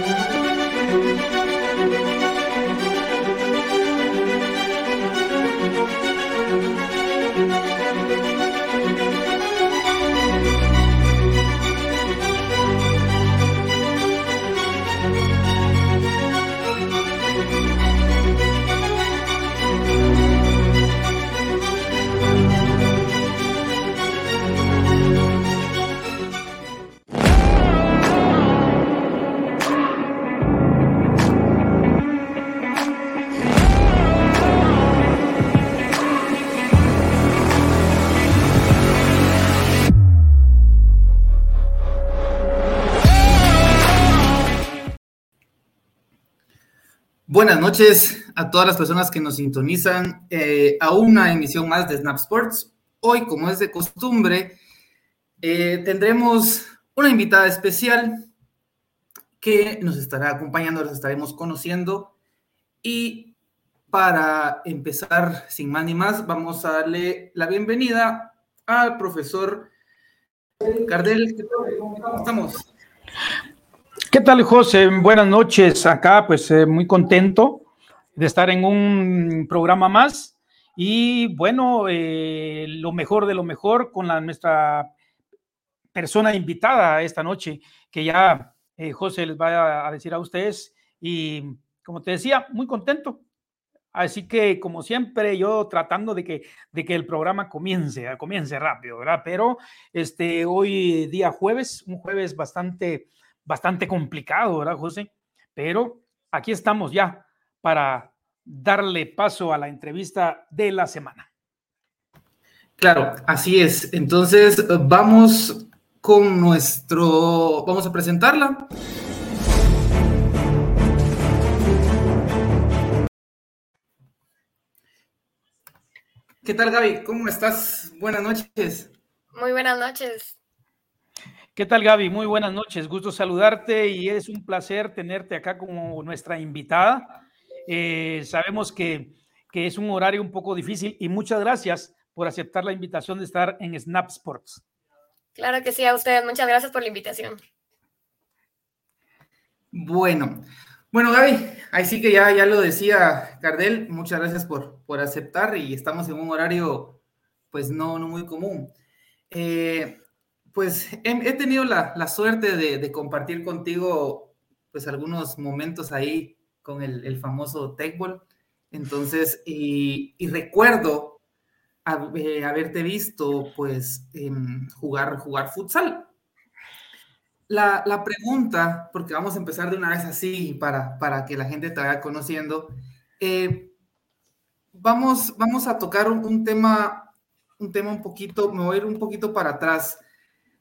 Buenas noches a todas las personas que nos sintonizan eh, a una emisión más de Snap Sports. Hoy, como es de costumbre, eh, tendremos una invitada especial que nos estará acompañando, nos estaremos conociendo. Y para empezar, sin más ni más, vamos a darle la bienvenida al profesor Cardel. ¿Cómo estamos? ¿Qué tal, José? Buenas noches. Acá, pues, eh, muy contento de estar en un programa más. Y bueno, eh, lo mejor de lo mejor con la, nuestra persona invitada esta noche, que ya eh, José les va a, decir a ustedes. Y como te decía, muy contento. Así que, como siempre, yo tratando de que, de que el programa comience, comience rápido, ¿verdad? Pero este, hoy día jueves, un jueves bastante bastante complicado, ¿verdad, José? Pero aquí estamos ya para darle paso a la entrevista de la semana. Claro, así es. Entonces, vamos con nuestro, vamos a presentarla. ¿Qué tal, Gaby? ¿Cómo estás? Buenas noches. Muy buenas noches. ¿Qué tal, Gaby? Muy buenas noches. Gusto saludarte y es un placer tenerte acá como nuestra invitada. Eh, sabemos que, que, es un horario un poco difícil y muchas gracias por aceptar la invitación de estar en Snap Sports. Claro que sí, a ustedes. Muchas gracias por la invitación. Bueno, bueno, Gaby, ahí sí que ya, ya lo decía Cardel, muchas gracias por, por aceptar y estamos en un horario pues no, no muy común. Eh, pues he, tenido la, suerte de, compartir contigo pues algunos momentos ahí con el, famoso Techball. Entonces, y, recuerdo eh, haberte visto pues jugar, jugar futsal. La, pregunta, porque vamos a empezar de una vez así para, para que la gente te vaya conociendo, eh, vamos, vamos a tocar un, tema, un tema un poquito, me voy a ir un poquito para atrás.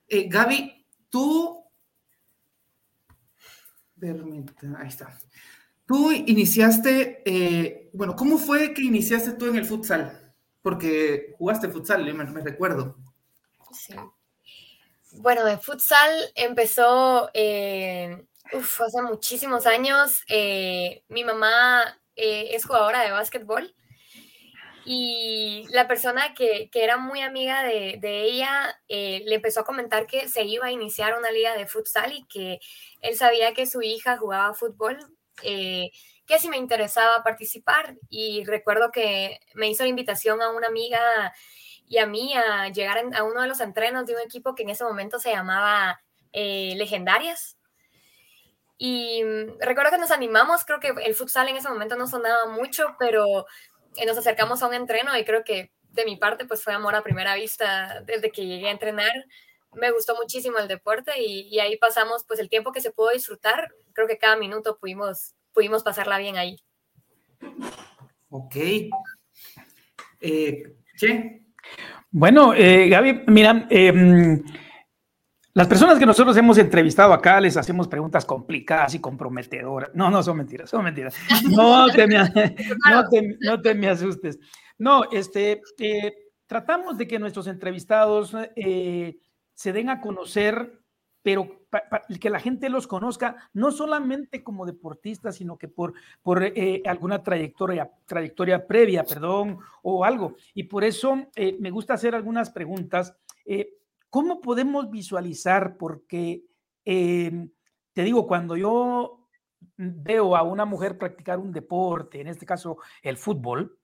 Eh, Gaby, tú. Ahí está. Tú iniciaste, eh, bueno, ¿cómo fue que iniciaste tú en el futsal? Porque jugaste futsal, me, me recuerdo. Sí. Bueno, de futsal empezó eh, hace muchísimos años. mi mamá es jugadora de básquetbol y la persona que, era muy amiga de, ella eh, le empezó a comentar que se iba a iniciar una liga de futsal y que él sabía que su hija jugaba fútbol, eh, que si me interesaba participar. Y recuerdo que me hizo la invitación a una amiga y a mí a llegar a uno de los entrenos de un equipo que en ese momento se llamaba eh, Legendarias. Y mm, recuerdo que nos animamos, creo que el futsal en ese momento no sonaba mucho, pero nos acercamos a un entreno y creo que de mi parte pues fue amor a primera vista desde que llegué a entrenar. Me gustó muchísimo el deporte y, ahí pasamos pues el tiempo que se pudo disfrutar. Creo que cada minuto pudimos, pudimos pasarla bien ahí. Ok. Eh, ¿Qué? Bueno, eh, Gaby, mira, eh, las personas que nosotros hemos entrevistado acá les hacemos preguntas complicadas y comprometedoras. No, no, son mentiras, son mentiras. No te me, no te, me asustes. No, este, eh, tratamos de que nuestros entrevistados eh, se den a conocer, pero que la gente los conozca, no solamente como deportistas, sino que por, eh, alguna trayectoria, trayectoria previa, perdón, o algo. Y por eso me gusta hacer algunas preguntas ¿Cómo podemos visualizar? Porque, te digo, cuando yo veo a una mujer practicar un deporte, en este caso el fútbol,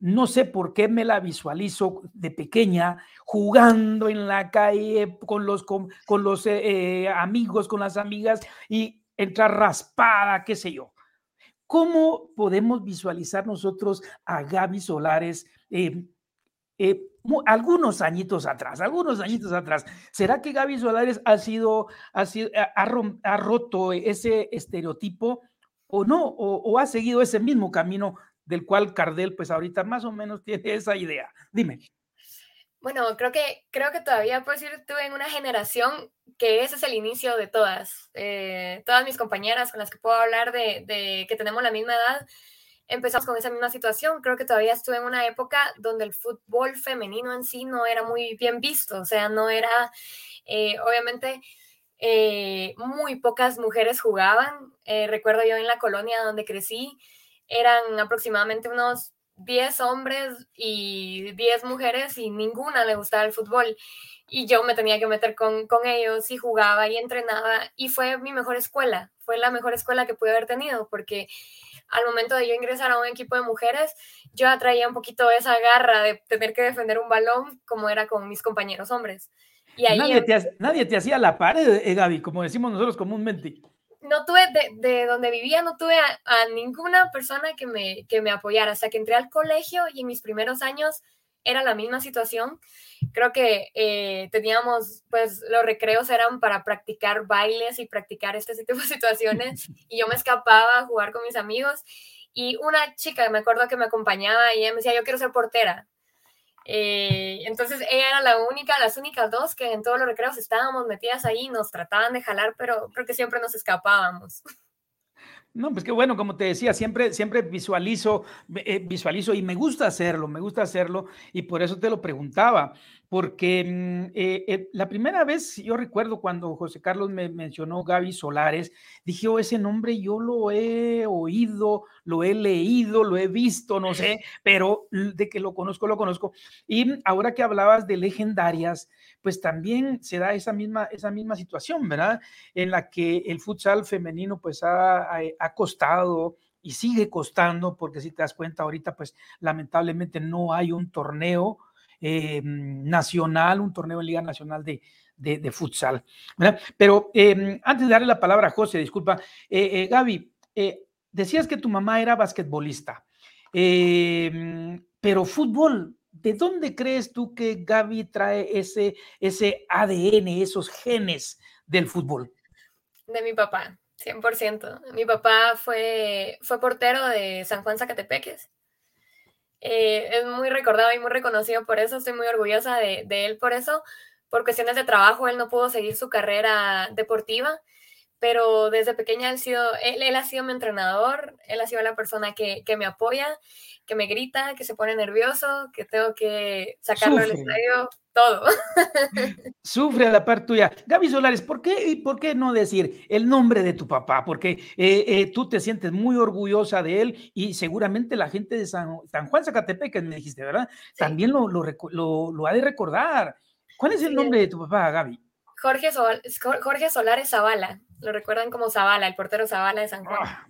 no sé por qué me la visualizo de pequeña jugando en la calle con los, con, los eh, eh, amigos, con las amigas y entrar raspada, qué sé yo. ¿Cómo podemos visualizar nosotros a Gaby Solares eh, algunos añitos atrás, algunos añitos atrás? ¿Será que Gaby Solares ha sido, ha, sido, ha, roto ese estereotipo o no? o ha seguido ese mismo camino del cual Cardel, pues ahorita más o menos tiene esa idea. Dime. Bueno, creo que, creo que todavía puedo decir, tú en una generación que ese es el inicio de todas. Eh, todas mis compañeras con las que puedo hablar de, que tenemos la misma edad, empezamos con esa misma situación. Creo que todavía estuve en una época donde el fútbol femenino en sí no era muy bien visto, o sea, no era, eh, obviamente, eh, muy pocas mujeres jugaban. recuerdo yo en la colonia donde crecí, eran aproximadamente unos 10 hombres y 10 mujeres y ninguna le gustaba el fútbol. Y yo me tenía que meter con, con, ellos y jugaba y entrenaba y fue mi mejor escuela, fue la mejor escuela que pude haber tenido porque al momento de yo ingresar a un equipo de mujeres, yo atraía un poquito esa garra de tener que defender un balón como era con mis compañeros hombres. Y ahí nadie, te, nadie te hacía la pared, eh, Gaby, como decimos nosotros comúnmente no tuve, de, donde vivía, no tuve a, ninguna persona que me, que me apoyara. Hasta que entré al colegio y en mis primeros años era la misma situación. Creo que eh, teníamos, pues los recreos eran para practicar bailes y practicar este tipo de situaciones y yo me escapaba a jugar con mis amigos y una chica, me acuerdo que me acompañaba y ella me decía, yo quiero ser portera. Eh, entonces ella era la única, las únicas dos que en todos los recreos estábamos metidas ahí, nos trataban de jalar, pero creo que siempre nos escapábamos. No, pues qué bueno, como te decía, siempre, siempre visualizo, eh, visualizo y me gusta hacerlo, me gusta hacerlo y por eso te lo preguntaba, porque mm, eh, eh, la primera vez, yo recuerdo cuando José Carlos me mencionó Gaby Solares, dije, oh, ese nombre yo lo he oído, lo he leído, lo he visto, no sé, pero de que lo conozco, lo conozco. Y ahora que hablabas de legendarias, pues también se da esa misma, esa misma situación, ¿verdad? En la que el futsal femenino pues ha, ha, costado y sigue costando, porque si te das cuenta ahorita, pues lamentablemente no hay un torneo eh, nacional, un torneo en Liga Nacional de, de, futsal. Pero eh, antes de darle la palabra a José, disculpa, eh, Gaby, decías que tu mamá era basquetbolista, pero fútbol, ¿de dónde crees tú que Gaby trae ese, ese ADN, esos genes del fútbol? De mi papá, 100%. Mi papá fue, fue portero de San Juan Zacatepeques. Eh, es muy recordado y muy reconocido por eso, estoy muy orgullosa de, de él por eso. Por cuestiones de trabajo, él no pudo seguir su carrera deportiva pero desde pequeña él, sido, él, ha sido mi entrenador, él ha sido la persona que, me apoya, que me grita, que se pone nervioso, que tengo que sacarlo del estadio, todo. Sufre a la par tuya. Gaby Solares, ¿por qué, ¿por qué no decir el nombre de tu papá? Porque eh, eh, tú te sientes muy orgullosa de él y seguramente la gente de San, San Juan Zacatepec, me dijiste, ¿verdad? También lo, lo, ha de recordar. ¿Cuál es el nombre de tu papá, Gaby? Jorge, Jorge Solares Zavala. Lo recuerdan como Zavala, el portero Zavala de San Juan. Ah,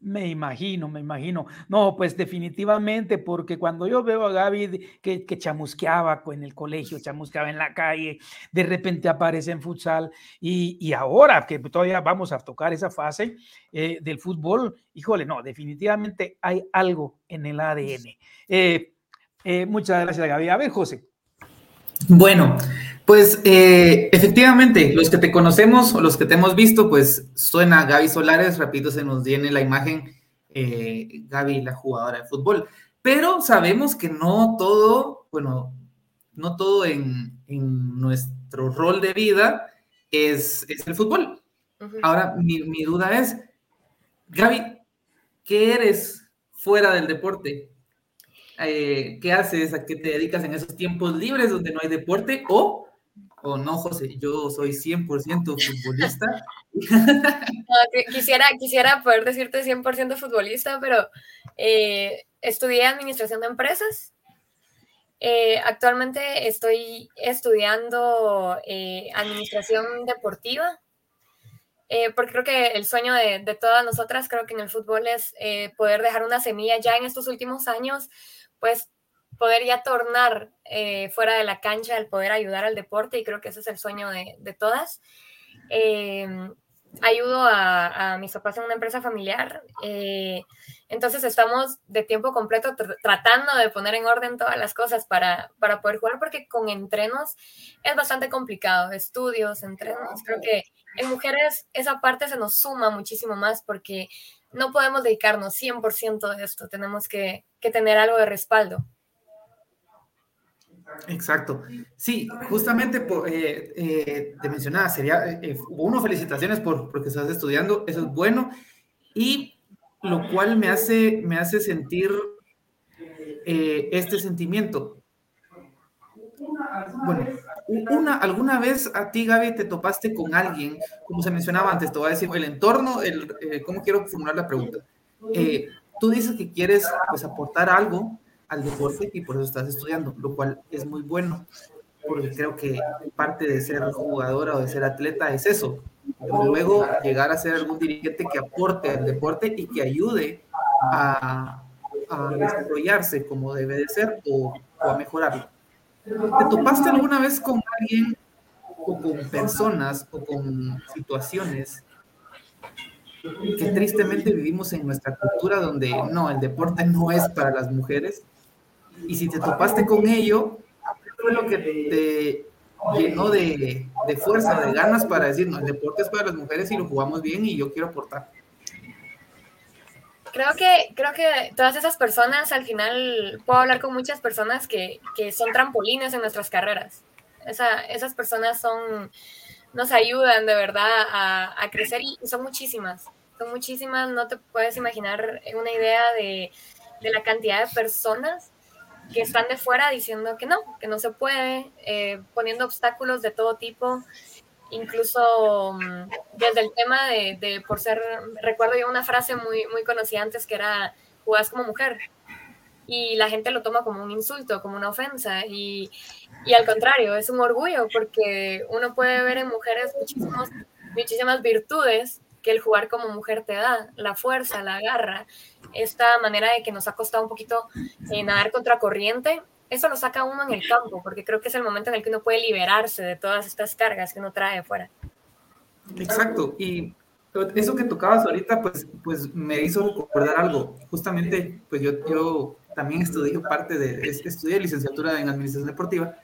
me imagino, me imagino. No, pues definitivamente, porque cuando yo veo a Gaby que, que, chamusqueaba en el colegio, chamusqueaba en la calle, de repente aparece en futsal y, ahora que todavía vamos a tocar esa fase eh, del fútbol, híjole, no, definitivamente hay algo en el ADN. Eh, eh, muchas gracias, Gaby. A ver, José. Bueno, pues eh, efectivamente, los que te conocemos o los que te hemos visto, pues suena Gaby Solares, rápido se nos viene la imagen eh, Gaby, la jugadora de fútbol. Pero sabemos que no todo, bueno, no todo en, nuestro rol de vida es, el fútbol. Ahora, mi, mi duda es, Gaby, ¿qué eres fuera del deporte? Eh, ¿Qué haces? ¿A qué te dedicas en esos tiempos libres donde no hay deporte? O o no, José, yo soy 100% futbolista. quisiera, quisiera poder decirte 100% futbolista, pero eh, estudié administración de empresas. Eh, actualmente estoy estudiando eh, administración deportiva eh, porque creo que el sueño de, de, todas nosotras, creo que en el fútbol es eh, poder dejar una semilla ya en estos últimos años, pues poder ya tornar eh, fuera de la cancha, el poder ayudar al deporte y creo que ese es el sueño de, de todas. Eh, ayudo a, a, mis papás en una empresa familiar, eh, entonces estamos de tiempo completo tr tratando de poner en orden todas las cosas para, para poder jugar, porque con entrenos es bastante complicado, estudios, entrenos, creo que en mujeres esa parte se nos suma muchísimo más porque no podemos dedicarnos 100% de esto, tenemos que, tener algo de respaldo. Exacto. Sí, justamente eh, eh, te mencionaba, sería, eh, uno, felicitaciones por porque estás estudiando, eso es bueno, y lo cual me hace, me hace sentir eh, este sentimiento. Bueno, una, ¿alguna vez a ti, Gaby, te topaste con alguien, como se mencionaba antes, te voy a decir, el entorno, el, eh, ¿cómo quiero formular la pregunta? Eh, tú dices que quieres pues, aportar algo al deporte y por eso estás estudiando, lo cual es muy bueno, porque creo que parte de ser jugadora o de ser atleta es eso, luego llegar a ser algún dirigente que aporte al deporte y que ayude a, a desarrollarse como debe de ser o, o a mejorarlo. ¿Te topaste alguna vez con alguien o con personas o con situaciones que tristemente vivimos en nuestra cultura donde no, el deporte no es para las mujeres? Y si te topaste con ello, ¿qué fue lo que te llenó de, de fuerza, de ganas para decir, no, el deporte es para las mujeres y lo jugamos bien y yo quiero aportar? Creo que, creo que todas esas personas, al final, puedo hablar con muchas personas que, que son trampolines en nuestras carreras. Esa, esas personas son, nos ayudan de verdad a, a, crecer y son muchísimas, son muchísimas, no te puedes imaginar una idea de, de la cantidad de personas que están de fuera diciendo que no, que no se puede, eh, poniendo obstáculos de todo tipo incluso mm, desde el tema de, por ser, recuerdo yo una frase muy, muy conocida antes que era, jugás como mujer. Y la gente lo toma como un insulto, como una ofensa. Y, y al contrario, es un orgullo porque uno puede ver en mujeres muchísimos, muchísimas virtudes que el jugar como mujer te da, la fuerza, la garra, esta manera de que nos ha costado un poquito eh, nadar contra corriente, eso lo saca uno en el campo, porque creo que es el momento en el que uno puede liberarse de todas estas cargas que uno trae afuera. Exacto, y eso que tocabas ahorita, pues, pues me hizo recordar algo. Justamente, pues yo, yo también estudié parte de, estudié licenciatura en Administración Deportiva,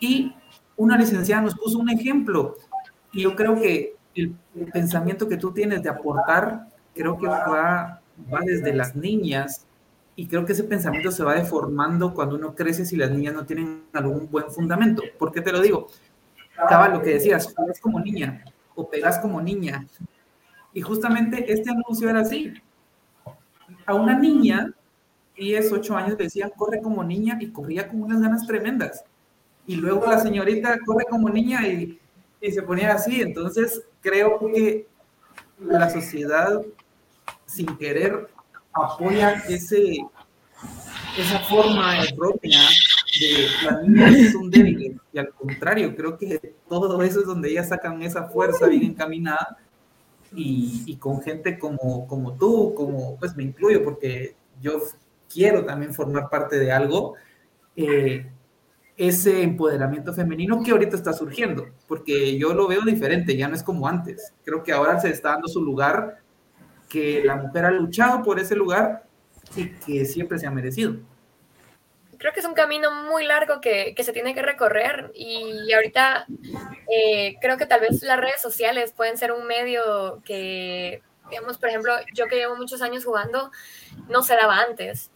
y una licenciada nos puso un ejemplo, y yo creo que el pensamiento que tú tienes de aportar, creo que va, va desde las niñas y creo que ese pensamiento se va deformando cuando uno crece si las niñas no tienen algún buen fundamento. ¿Por qué te lo digo? Estaba lo que decías, juegas como niña o pegas como niña. Y justamente este anuncio era así. A una niña, 10, 8 años, le decían, corre como niña y corría con unas ganas tremendas. Y luego la señorita corre como niña y, y se ponía así. Entonces, creo que la sociedad, sin querer, apoya ese, esa forma errónea de las niñas son débiles. Y al contrario, creo que todo eso es donde ellas sacan esa fuerza bien encaminada. Y, y, con gente como, como tú, como pues me incluyo porque yo quiero también formar parte de algo, eh, ese empoderamiento femenino que ahorita está surgiendo, porque yo lo veo diferente, ya no es como antes. Creo que ahora se está dando su lugar que la mujer ha luchado por ese lugar y que siempre se ha merecido. Creo que es un camino muy largo que, que se tiene que recorrer y ahorita eh, creo que tal vez las redes sociales pueden ser un medio que, digamos, por ejemplo, yo que llevo muchos años jugando, no se daba antes.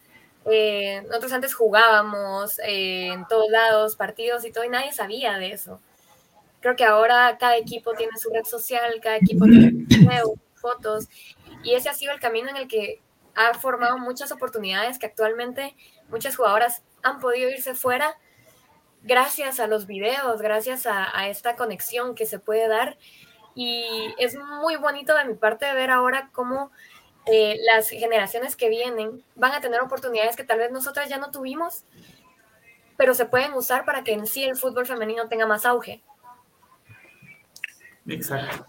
Eh, nosotros antes jugábamos eh, en todos lados, partidos y todo, y nadie sabía de eso. Creo que ahora cada equipo tiene su red social, cada equipo tiene fotos, y ese ha sido el camino en el que ha formado muchas oportunidades que actualmente muchas jugadoras han podido irse fuera gracias a los videos, gracias a, esta conexión que se puede dar. Y es muy bonito de mi parte ver ahora cómo eh, las generaciones que vienen van a tener oportunidades que tal vez nosotras ya no tuvimos, pero se pueden usar para que en sí el fútbol femenino tenga más auge. Exacto.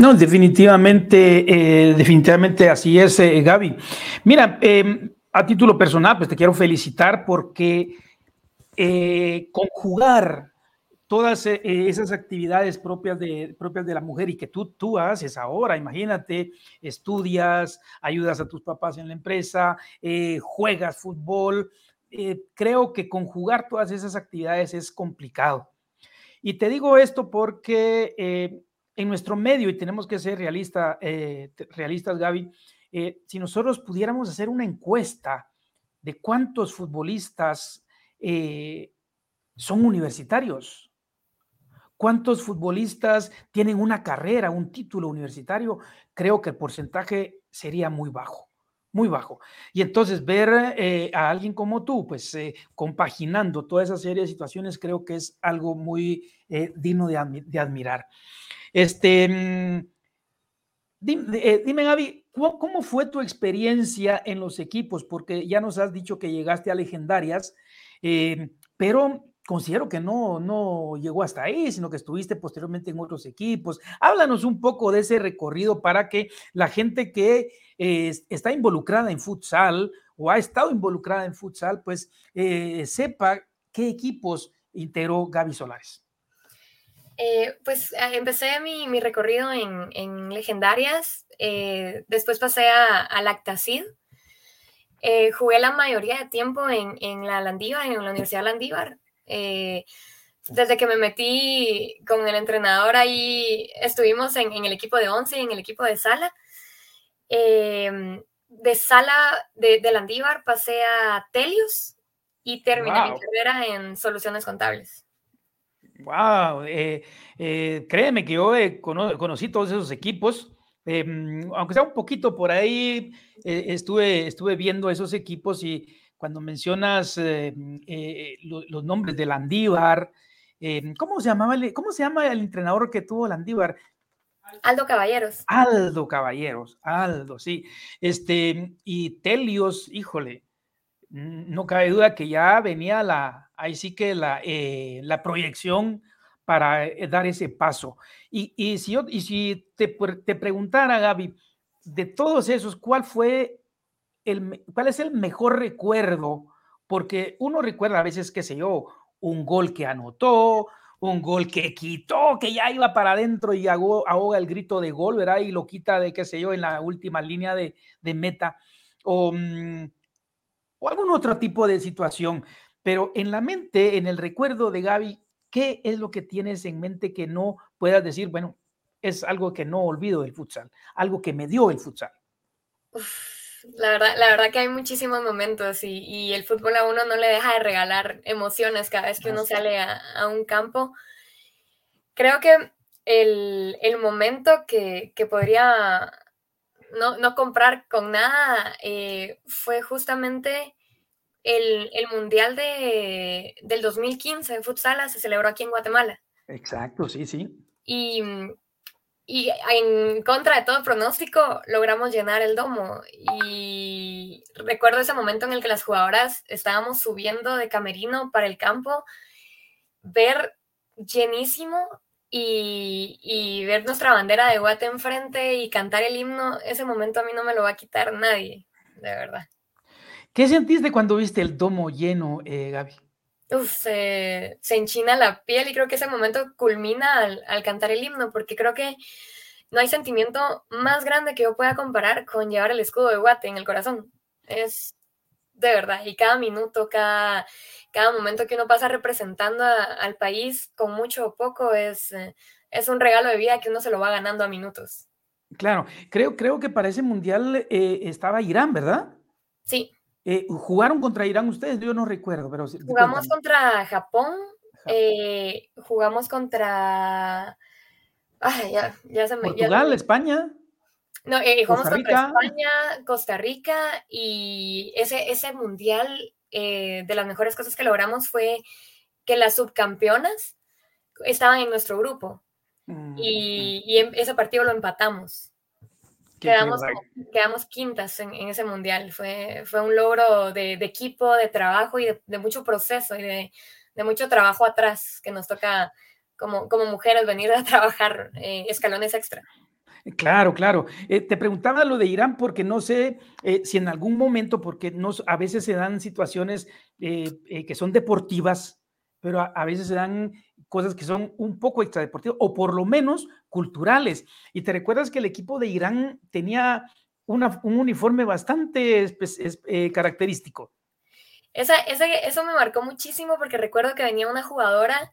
No, definitivamente, eh, definitivamente así es, eh, Gaby. Mira, em, a título personal, pues te quiero felicitar porque eh, conjugar todas esas actividades propias de, propias de la mujer y que tú, tú haces ahora, imagínate, estudias, ayudas a tus papás en la empresa, juegas fútbol, creo que conjugar todas esas actividades es complicado. Y te digo esto porque en nuestro medio, y tenemos que ser eh, realistas, Gaby, eh, si nosotros pudiéramos hacer una encuesta de cuántos futbolistas eh, son universitarios, cuántos futbolistas tienen una carrera, un título universitario, creo que el porcentaje sería muy bajo, muy bajo. Y entonces ver a alguien como tú, pues compaginando toda esa serie de situaciones, creo que es algo muy digno de admirar. Este, mm, eh, dime, Gaby, ¿cómo, fue tu experiencia en los equipos? Porque ya nos has dicho que llegaste a legendarias, eh, pero considero que no, no llegó hasta ahí, sino que estuviste posteriormente en otros equipos. Háblanos un poco de ese recorrido para que la gente que eh, está involucrada en futsal o ha estado involucrada en futsal, pues sepa qué equipos integró Gaby Solares. Eh, pues ah, empecé mi, recorrido en, legendarias, eh, después pasé a, a Lactacid, eh, jugué la mayoría de tiempo en, la Landívar, en la Universidad Landívar. Desde que me metí con el entrenador ahí, estuvimos en, el equipo de once y en el equipo de sala. de sala de, de, Landívar pasé a Telius y terminé mi carrera en soluciones contables. Wow, eh, eh, créeme que yo conocí todos esos equipos, em, aunque sea un poquito por ahí, eh, estuve, estuve viendo esos equipos y cuando mencionas los nombres de Landívar, em, ¿cómo se llamaba cómo se llama el entrenador que tuvo Landívar? Aldo Caballeros. Aldo Caballeros, Aldo, sí. Este, y Telios, híjole, no cabe duda que ya venía la, ahí sí que la, eh, la proyección para eh, dar ese paso. Y, y si, y si te, te, preguntara, Gaby, de todos esos, ¿cuál fue el, cuál es el mejor recuerdo? Porque uno recuerda a veces, qué sé yo, un gol que anotó, un gol que quitó, que ya iba para adentro y ahoga el grito de gol, ¿verdad? Y lo quita de, qué sé yo, en la última línea de, meta. O, mm, o algún otro tipo de situación. Pero en la mente, en el recuerdo de Gaby, ¿qué es lo que tienes en mente que no puedas decir, bueno, es algo que no olvido del futsal, algo que me dio el futsal? La, verdad, la verdad que hay muchísimos momentos y, el fútbol a uno no le deja de regalar emociones cada vez que uno sale a, un campo. Creo que el, momento que, podría no, comprar con nada eh, fue justamente el, Mundial de, del 2015 en futsal se celebró aquí en Guatemala. Exacto, sí, sí. Y, y en contra de todo pronóstico logramos llenar el domo. Y recuerdo ese momento en el que las jugadoras estábamos subiendo de camerino para el campo, ver llenísimo y, y, ver nuestra bandera de Guate enfrente y cantar el himno, ese momento a mí no me lo va a quitar nadie, de verdad. ¿Qué sentiste cuando viste el domo lleno, eh, Gaby? Uf, se, enchina la piel y creo que ese momento culmina al, cantar el himno, porque creo que no hay sentimiento más grande que yo pueda comparar con llevar el escudo de Guate en el corazón. Es de verdad, y cada minuto, cada, cada momento que uno pasa representando al país, con mucho o poco, es, eh, es un regalo de vida que uno se lo va ganando a minutos. Claro, creo, creo que para ese mundial eh, estaba Irán, ¿verdad? Sí. Eh, ¿Jugaron contra Irán ustedes? Yo no recuerdo, pero... Jugamos contra Japón, eh, jugamos contra... Ay, ya, ya se me... Portugal, España. No, eh, jugamos contra España, Costa Rica y ese, ese mundial, de las mejores cosas que logramos fue que las subcampeonas estaban en nuestro grupo mm, y, y ese partido lo empatamos. Quedamos, quedamos, quintas en, ese mundial. Fue, fue un logro de, equipo, de trabajo y de, mucho proceso y de, mucho trabajo atrás que nos toca como, como mujeres venir a trabajar eh, escalones extra. Claro, claro. Eh, te preguntaba lo de Irán porque no sé eh, si en algún momento, porque no, a veces se dan situaciones que son deportivas, pero a, veces se dan cosas que son un poco extradeportivas o por lo menos culturales. Y te recuerdas que el equipo de Irán tenía un uniforme bastante característico. Esa, eso me marcó muchísimo porque recuerdo que venía una jugadora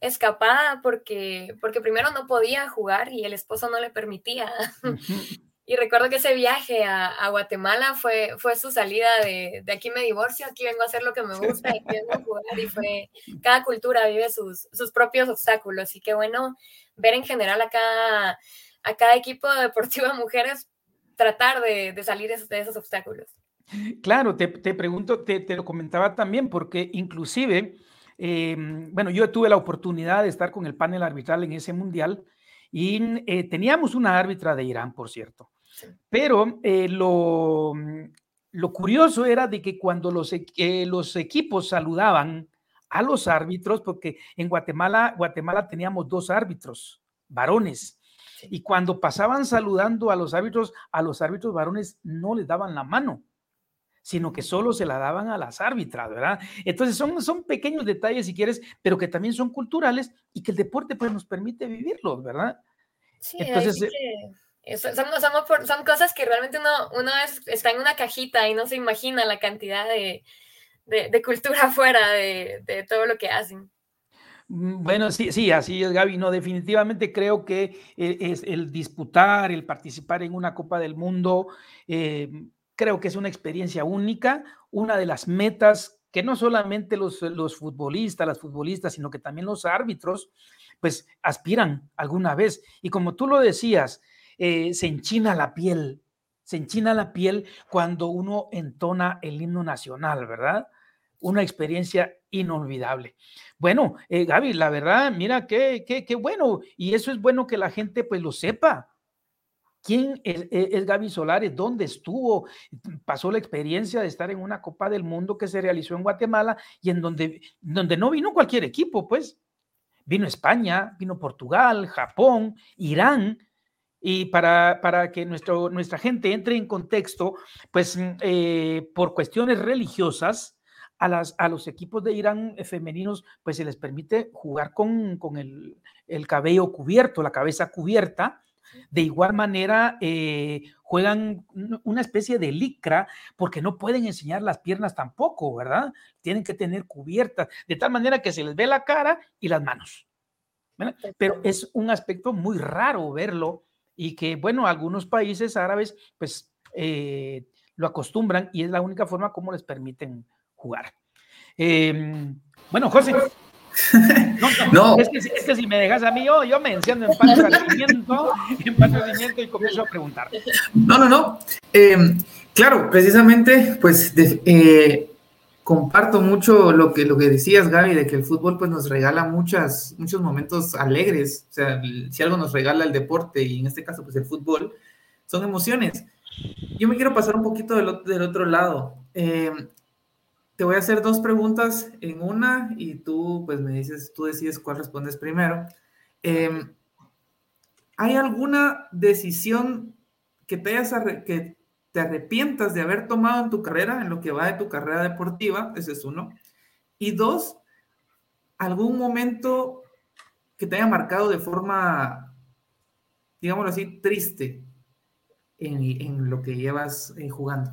escapada porque, porque primero no podía jugar y el esposo no le permitía. Y recuerdo que ese viaje a, Guatemala fue, fue su salida de, de, aquí me divorcio, aquí vengo a hacer lo que me gusta, aquí vengo a jugar y fue, cada cultura vive sus, sus propios obstáculos y qué bueno ver en general a cada, a cada equipo deportivo de mujeres tratar de, de salir de esos obstáculos. Claro, te, te pregunto, te, te, lo comentaba también, porque inclusive Em, bueno, yo tuve la oportunidad de estar con el panel arbitral en ese mundial y eh, teníamos una árbitra de Irán, por cierto. Pero eh, lo, lo, curioso era de que cuando los, eh, los equipos saludaban a los árbitros, porque en Guatemala, Guatemala teníamos dos árbitros, varones, y cuando pasaban saludando a los árbitros, a los árbitros varones no les daban la mano sino que solo se la daban a las árbitras, ¿verdad? Entonces son, son pequeños detalles, si quieres, pero que también son culturales y que el deporte pues nos permite vivirlos, ¿verdad? Sí, Entonces, eh, son, son, cosas que realmente uno, uno está en una cajita y no se imagina la cantidad de, de, cultura fuera de, de, todo lo que hacen. Mm, bueno, sí, sí, así es, Gaby. No, definitivamente creo que eh, es el disputar, el participar en una Copa del Mundo, eh, Creo que es una experiencia única, una de las metas que no solamente los, los futbolistas, las futbolistas, sino que también los árbitros, pues aspiran alguna vez. Y como tú lo decías, eh, se enchina la piel, se enchina la piel cuando uno entona el himno nacional, ¿verdad? Una experiencia inolvidable. Bueno, eh, Gaby, la verdad, mira qué, qué, qué bueno, y eso es bueno que la gente pues lo sepa, ¿Quién es, Gaby Solares? ¿Dónde estuvo? Pasó la experiencia de estar en una Copa del Mundo que se realizó en Guatemala y en donde, donde no vino cualquier equipo, pues. Vino España, vino Portugal, Japón, Irán. Y para, para que nuestro, nuestra gente entre en contexto, pues eh, por cuestiones religiosas, a, las, a, los equipos de Irán femeninos, pues se les permite jugar con, con el, el, cabello cubierto, la cabeza cubierta, de igual manera, eh, juegan una especie de licra porque no pueden enseñar las piernas tampoco, ¿verdad? Tienen que tener cubiertas, de tal manera que se les ve la cara y las manos. Pero es un aspecto muy raro verlo y que, bueno, algunos países árabes, pues, eh, lo acostumbran y es la única forma como les permiten jugar. Em, bueno, José, no, Es, que, si me dejas a mí, yo, yo me enciendo en patrocinamiento, en y comienzo a preguntar. No, no, no. Em, claro, precisamente, pues eh, comparto mucho lo que, lo que decías, Gaby, de que el fútbol pues nos regala muchas, muchos momentos alegres. O sea, si algo nos regala el deporte, y en este caso pues el fútbol, son emociones. Yo me quiero pasar un poquito del, del otro lado. Eh, te voy a hacer dos preguntas en una y tú pues me dices, tú decides cuál respondes primero. Em, ¿Hay alguna decisión que te, hayas que te arrepientas de haber tomado en tu carrera, en lo que va de tu carrera deportiva? Ese es uno. Y dos, algún momento que te haya marcado de forma, digámoslo así, triste en, en lo que llevas eh, jugando.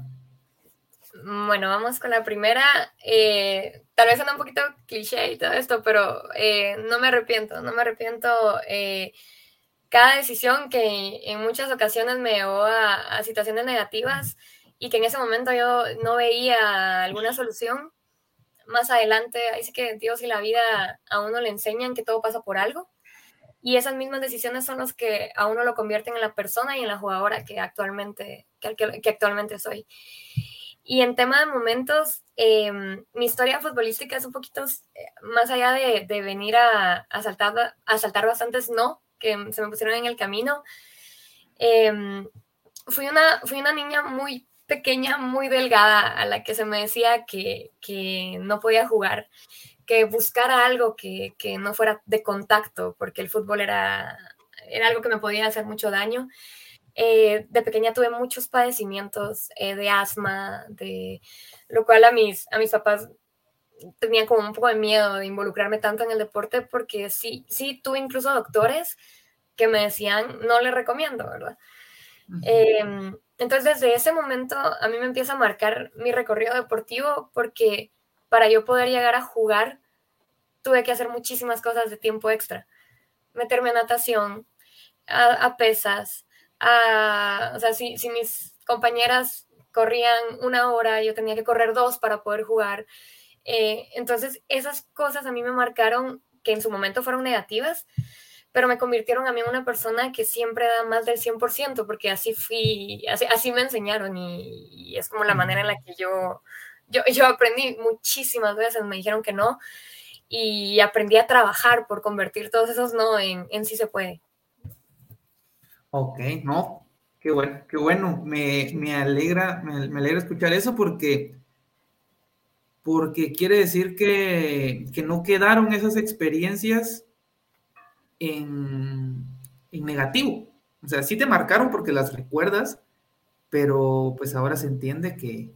Bueno, vamos con la primera. Eh, tal vez suena un poquito cliché y todo esto, pero eh, no me arrepiento, no me arrepiento. Eh, cada decisión que en muchas ocasiones me llevó a, situaciones negativas y que en ese momento yo no veía alguna solución, más adelante, ahí sí que Dios y la vida a uno le enseñan que todo pasa por algo. Y esas mismas decisiones son las que a uno lo convierten en la persona y en la jugadora que actualmente, que, que actualmente soy. Y en tema de momentos, em, mi historia futbolística es un poquito eh, más allá de, de venir a, a, saltar, a saltar bastantes no, que se me pusieron en el camino. Em, fui, una, fui una niña muy pequeña, muy delgada, a la que se me decía que, que no podía jugar, que buscara algo que, que, no fuera de contacto, porque el fútbol era era algo que me podía hacer mucho daño. Eh, de pequeña tuve muchos padecimientos eh, de asma, de lo cual a mis, a mis papás tenían como un poco de miedo de involucrarme tanto en el deporte porque sí, sí tuve incluso doctores que me decían, no le recomiendo, ¿verdad? Em, entonces desde ese momento a mí me empieza a marcar mi recorrido deportivo porque para yo poder llegar a jugar tuve que hacer muchísimas cosas de tiempo extra. Meterme a natación, a, pesas, a, o sea, si, si mis compañeras corrían una hora, yo tenía que correr dos para poder jugar. Eh, entonces, esas cosas a mí me marcaron que en su momento fueron negativas, pero me convirtieron a mí en una persona que siempre da más del 100%, porque así fui, así, así me enseñaron y, es como la manera en la que yo, yo, yo aprendí muchísimas veces, me dijeron que no, y aprendí a trabajar por convertir todos esos no en, en sí se puede. Ok, no, qué bueno, qué bueno, me, me alegra, me, me alegra escuchar eso porque porque quiere decir que, no quedaron esas experiencias en, negativo. O sea, sí te marcaron porque las recuerdas, pero pues ahora se entiende que,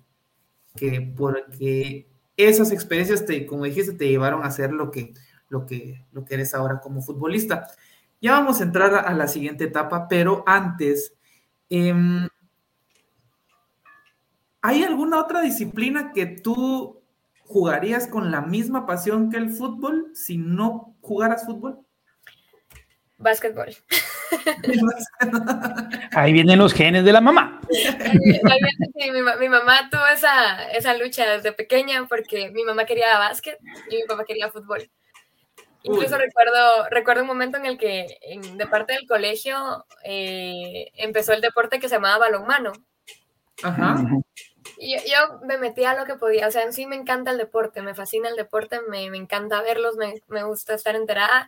que porque esas experiencias, te, como dijiste, te llevaron a ser lo que, lo que, lo que eres ahora como futbolista. Ya vamos a entrar a, la siguiente etapa, pero antes, em, ¿hay alguna otra disciplina que tú ¿jugarías con la misma pasión que el fútbol si no jugaras fútbol? Básquetbol. Ahí vienen los genes de la mamá. mi, mamá tuvo esa, esa, lucha desde pequeña porque mi mamá quería básquet y mi papá quería fútbol. Incluso recuerdo, recuerdo un momento en el que de parte del colegio eh, empezó el deporte que se llamaba balonmano. Ajá. Yo, yo, me metí a lo que podía, o sea, en sí me encanta el deporte, me fascina el deporte, me, me encanta verlos, me, me, gusta estar enterada.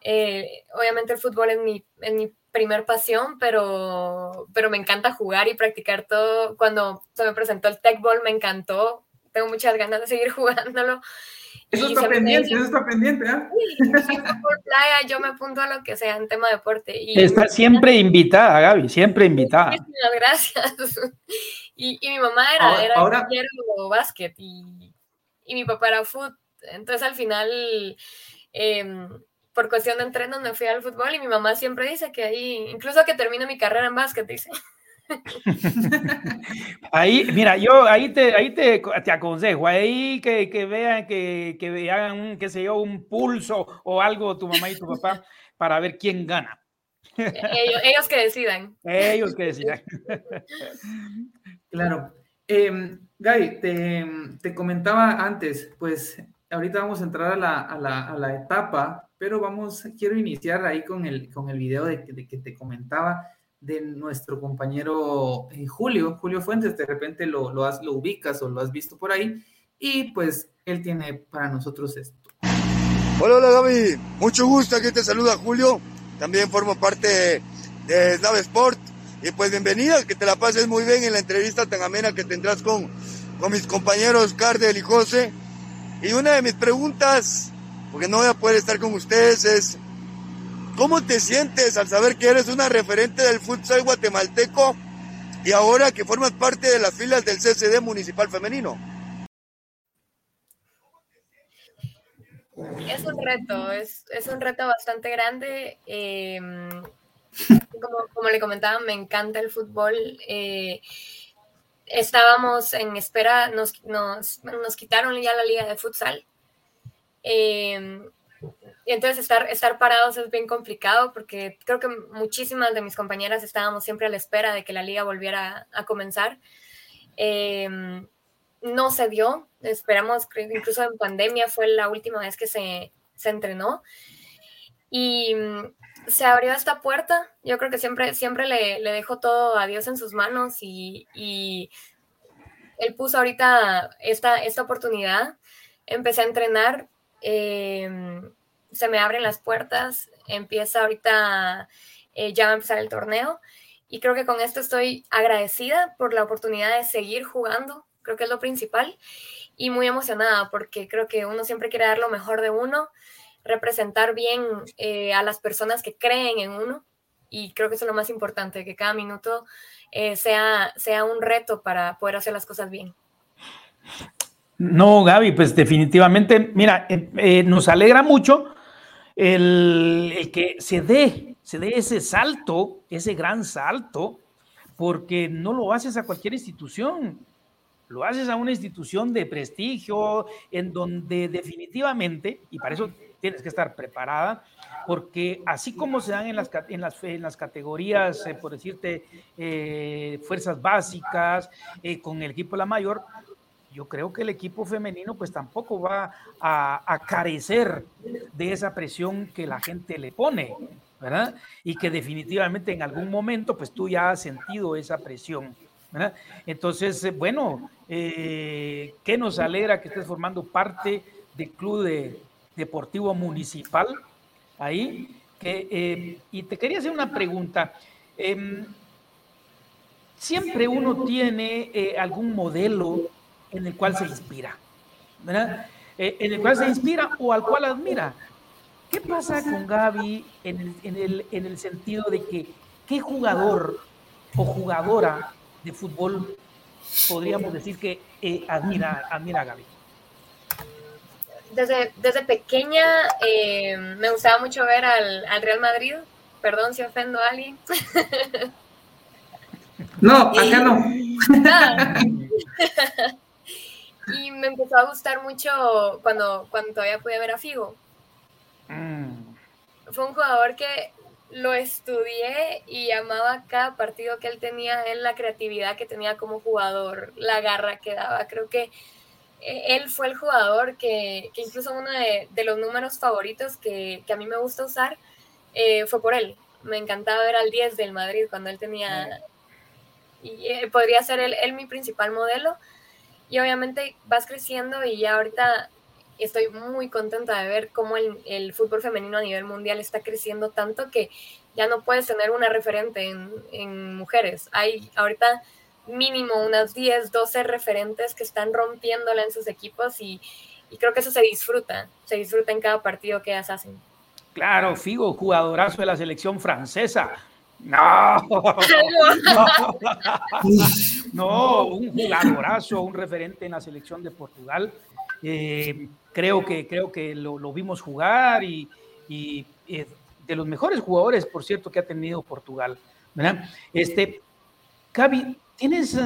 Eh, obviamente el fútbol es mi, es mi primer pasión, pero, pero me encanta jugar y practicar todo. Cuando se me presentó el tech ball me encantó, tengo muchas ganas de seguir jugándolo. Eso está pendiente, eso está pendiente, ¿eh? Sí, por playa, yo me apunto a lo que sea en tema de deporte. Y está siempre invitada, Gaby, siempre invitada. Muchísimas gracias. Y, y mi mamá era, era ahora... básquet y, y, mi papá era fútbol. Entonces al final, eh, por cuestión de entrenos, me fui al fútbol y mi mamá siempre dice que ahí, incluso que termine mi carrera en básquet, dice. ahí, mira, yo ahí te, ahí te, te aconsejo, ahí que, que vean, que, que hagan, un, qué sé yo, un pulso o algo, tu mamá y tu papá, para ver quién gana. Ellos, ellos que decidan. Ellos que decidan. Claro. Eh, te, comentaba antes, pues ahorita vamos a entrar a la, etapa, pero vamos, quiero iniciar ahí con el, video de, que te comentaba de nuestro compañero eh, Julio, Julio Fuentes, de repente lo, lo, has, lo ubicas o lo has visto por ahí, y pues él tiene para nosotros esto. Hola, hola Gaby, mucho gusto, aquí te saluda Julio, también formo parte de Slave Sport, y pues bienvenida, que te la pases muy bien en la entrevista tan amena que tendrás con, con mis compañeros Cardel y José. Y una de mis preguntas, porque no voy a poder estar con ustedes, es ¿cómo te sientes al saber que eres una referente del futsal guatemalteco y ahora que formas parte de las filas del CCD Municipal Femenino? Es un reto, es, es un reto bastante grande. Eh, como, le comentaba, me encanta el fútbol. Eh, estábamos en espera, nos, nos, quitaron ya la liga de futsal. Eh, y entonces estar, estar parados es bien complicado porque creo que muchísimas de mis compañeras estábamos siempre a la espera de que la liga volviera a comenzar. Eh, no se dio, esperamos, incluso en pandemia fue la última vez que se, se entrenó. Y se abrió esta puerta. Yo creo que siempre, siempre le, le dejo todo a Dios en sus manos y, y él puso ahorita esta, esta oportunidad. Empecé a entrenar, em, se me abren las puertas, empieza ahorita, eh, ya va a empezar el torneo y creo que con esto estoy agradecida por la oportunidad de seguir jugando, creo que es lo principal y muy emocionada porque creo que uno siempre quiere dar lo mejor de uno representar bien eh, a las personas que creen en uno y creo que eso es lo más importante, que cada minuto eh, sea, sea un reto para poder hacer las cosas bien. No, Gaby, pues definitivamente, mira, eh, nos alegra mucho el, que se dé, se dé ese salto, ese gran salto, porque no lo haces a cualquier institución, lo haces a una institución de prestigio, en donde definitivamente, y para eso tienes que estar preparada, porque así como se dan en las, en las, en las categorías, eh, por decirte, eh, fuerzas básicas, eh, con el equipo la mayor, yo creo que el equipo femenino pues tampoco va a, carecer de esa presión que la gente le pone, ¿verdad? Y que definitivamente en algún momento pues tú ya has sentido esa presión, ¿verdad? Entonces, bueno, ¿qué nos alegra que estés formando parte del Club de, Deportivo Municipal? ahí. Que, eh, y te quería hacer una pregunta. Em, siempre uno tiene eh, algún modelo en el cual se inspira, ¿verdad? Eh, en el cual se inspira o al cual admira. ¿Qué pasa con Gaby en el, en el, en el sentido de que qué jugador o jugadora de fútbol podríamos decir que admira, admira a Gaby? Desde, desde pequeña eh, me gustaba mucho ver al, Real Madrid. Perdón si ofendo a alguien. No, acá no. y me empezó a gustar mucho cuando, cuando todavía pude ver a Figo. Mm. Fue un jugador que lo estudié y amaba cada partido que él tenía, en la creatividad que tenía como jugador, la garra que daba. Creo que él fue el jugador que, que incluso uno de, de, los números favoritos que, que, a mí me gusta usar eh, fue por él. Me encantaba ver al 10 del Madrid cuando él tenía... Y eh, podría ser él, él, mi principal modelo. Y obviamente vas creciendo y ya ahorita estoy muy contenta de ver cómo el, el, fútbol femenino a nivel mundial está creciendo tanto que ya no puedes tener una referente en, en mujeres. Hay ahorita mínimo unas 10, 12 referentes que están rompiéndola en sus equipos y, creo que eso se disfruta, se disfruta en cada partido que ellas hacen. Claro, Figo, jugadorazo de la selección francesa. No, no, un jugadorazo, un referente en la selección de Portugal. Eh, creo que, creo que lo, vimos jugar y, y, eh, de los mejores jugadores, por cierto, que ha tenido Portugal. ¿verdad? Este, Cavi, ¿Tienes,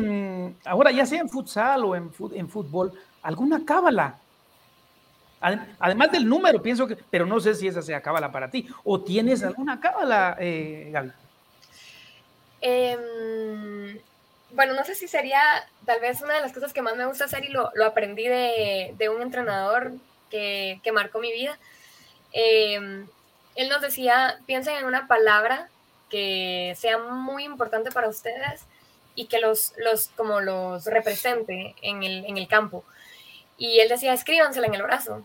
ahora ya sea en futsal o en, en fútbol, alguna cábala? Además del número, pienso que, pero no sé si esa sea cábala para ti. ¿O tienes alguna cábala, eh, Gaby? Em, bueno, no sé si sería tal vez una de las cosas que más me gusta hacer y lo, aprendí de, un entrenador que, marcó mi vida. Em, él nos decía, piensen en una palabra que sea muy importante para ustedes y que los, los, como los represente en el, en el campo. Y él decía, escríbansela en el brazo.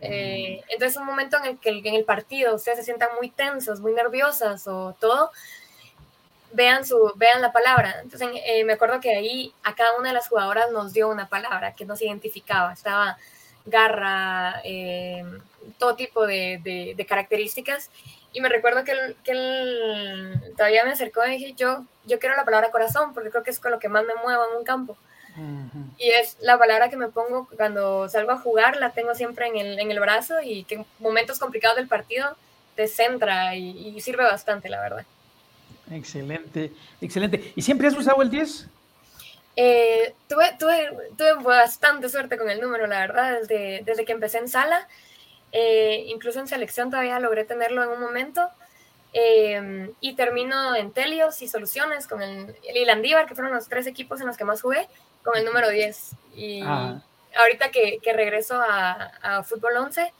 Eh, mm. entonces, un momento en el que en el partido ustedes se sientan muy tensos, muy nerviosas o todo, vean, su, vean la palabra. Entonces, eh, me acuerdo que ahí a cada una de las jugadoras nos dio una palabra que nos identificaba. Estaba garra, eh, todo tipo de, de, de características. Y me recuerdo que él, que él todavía me acercó y dije, yo, yo quiero la palabra corazón, porque creo que es con lo que más me muevo en un campo. Y es la palabra que me pongo cuando salgo a jugar, la tengo siempre en el, en el brazo y que en momentos complicados del partido te centra y, sirve bastante, la verdad. Excelente, excelente. ¿Y siempre has usado el 10? Eh, tuve, tuve, tuve bastante suerte con el número, la verdad, desde, desde que empecé en sala. Eh, incluso en selección todavía logré tenerlo en un momento. Eh, y termino en Telios y Soluciones con el, el Landívar, que fueron los tres equipos en los que más jugué, con el número 10. Y ah. ahorita que, que regreso a, a, Fútbol 11,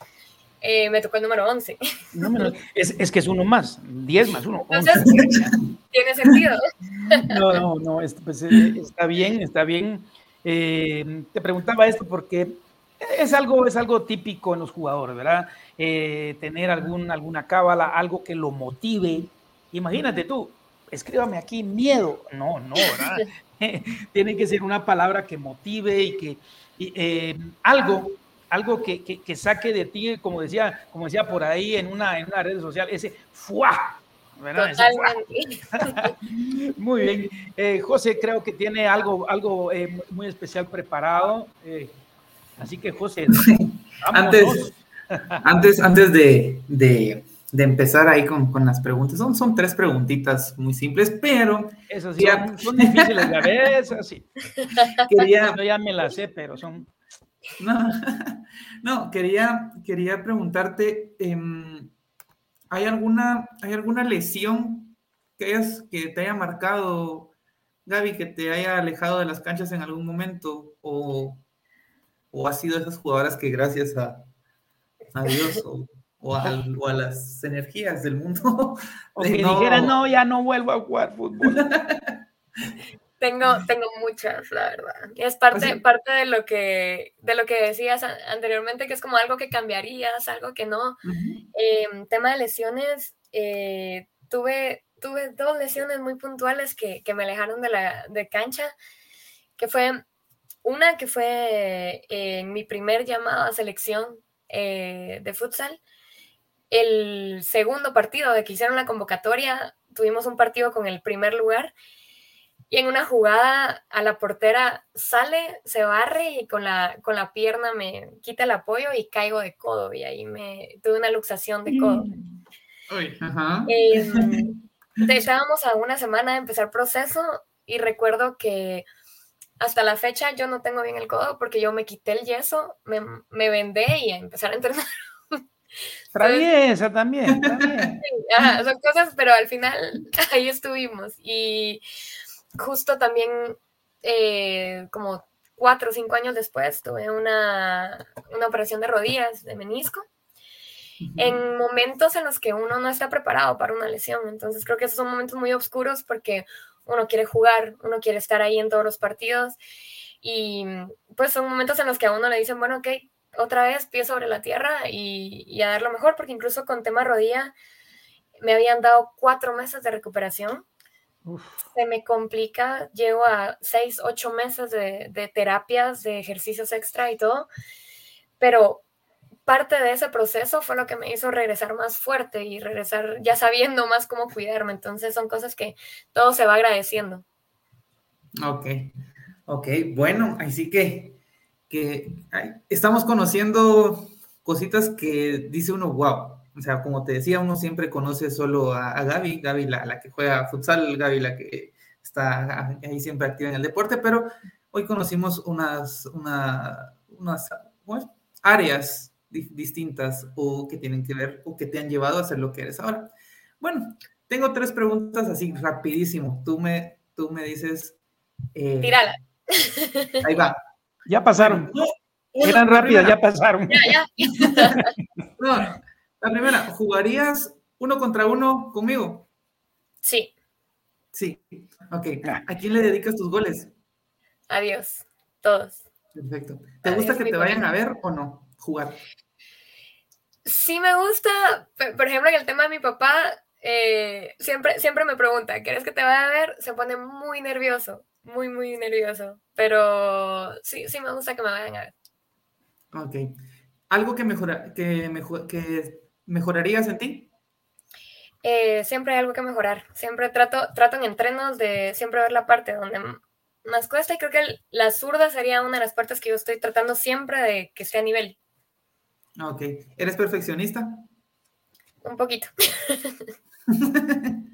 eh, me tocó el número 11. es, es, que es uno más, 10 más uno. Entonces, tiene sentido. no, no, no, pues, está bien, está bien. te preguntaba esto porque es algo, es algo típico en los jugadores, ¿verdad? Eh, tener algún, alguna cábala, algo que lo motive. Imagínate tú, escríbame aquí miedo. No, no, ¿verdad? Tiene que ser una palabra que motive y que eh, algo, algo que, que, saque de ti, como decía, como decía por ahí en una, en una red social, ese fuá, Totalmente. muy bien. Eh, José, creo que tiene algo, algo eh, muy especial preparado. Así que, José, antes, antes, antes de, de, de empezar ahí con, con, las preguntas, son, son tres preguntitas muy simples, pero... Eso sí, son, difíciles de ver, sí. Quería, Yo ya me las sé, pero son... No, no quería, quería preguntarte... Eh, ¿Hay alguna, ¿Hay alguna lesión que, que te haya marcado, Gaby, que te haya alejado de las canchas en algún momento? ¿O, o has sido esas jugadoras que gracias a, a Dios o, a, las energías del mundo... O que no... dijera, no, ya no vuelvo a jugar fútbol. Tengo, tengo muchas, la verdad. Y es parte, pues parte de lo que de lo que decías anteriormente, que es como algo que cambiarías, algo que no. Em, tema de lesiones, eh, tuve, tuve dos lesiones muy puntuales que, que, me alejaron de la de cancha, que fue una que fue en mi primer llamado a selección eh, de futsal. El segundo partido de que hicieron la convocatoria, tuvimos un partido con el primer lugar y en una jugada a la portera sale, se barre y con la, con la pierna me quita el apoyo y caigo de codo. Y ahí me tuve una luxación de codo. Uy, ajá. Em, estábamos a una semana de empezar proceso y recuerdo que hasta la fecha yo no tengo bien el codo porque yo me quité el yeso, me, me vendé y a empezar a entrenar. Traviesa también, también. son cosas, pero al final ahí estuvimos. Y justo también eh, como cuatro o cinco años después tuve una, una operación de rodillas, de menisco, en momentos en los que uno no está preparado para una lesión. Entonces creo que esos son momentos muy oscuros porque uno quiere jugar, uno quiere estar ahí en todos los partidos. Y pues son momentos en los que a uno le dicen, bueno, ok, otra vez pie sobre la tierra y, y a dar lo mejor, porque incluso con tema rodilla me habían dado cuatro meses de recuperación. Se me complica, llego a seis, ocho meses de, de, terapias, de ejercicios extra y todo, pero parte de ese proceso fue lo que me hizo regresar más fuerte y regresar ya sabiendo más cómo cuidarme. Entonces son cosas que todo se va agradeciendo. Ok, ok, bueno, así que, que estamos conociendo cositas que dice uno, wow, o sea, como te decía, uno siempre conoce solo a, Gaby, Gaby la, la, que juega futsal, Gaby la que está ahí siempre activa en el deporte, pero hoy conocimos unas, una, unas áreas distintas o que tienen que ver o que te han llevado a ser lo que eres ahora. Bueno, tengo tres preguntas así rapidísimo. Tú me, tú me dices... Eh, Tírala. Ahí va. Ya pasaron. Eran rápidas, ya pasaron. Ya, ya. no, la primera, ¿jugarías uno contra uno conmigo? Sí. Sí. Ok. ¿A quién le dedicas tus goles? Adiós. Todos. Perfecto. ¿Te gusta que te vayan a ver o no? Jugar. Sí me gusta. Por ejemplo, en el tema de mi papá, eh, siempre, siempre me pregunta, ¿quieres que te vaya a ver? Se pone muy nervioso, muy, muy nervioso. Pero sí, sí me gusta que me vayan a ver. Ok. ¿Algo que, mejora, que, mejor, que mejorarías en ti? Eh, siempre hay algo que mejorar. Siempre trato, trato en entrenos de siempre ver la parte donde más cuesta y creo que la zurda sería una de las partes que yo estoy tratando siempre de que esté a nivel. Ok. ¿Eres perfeccionista? Un poquito.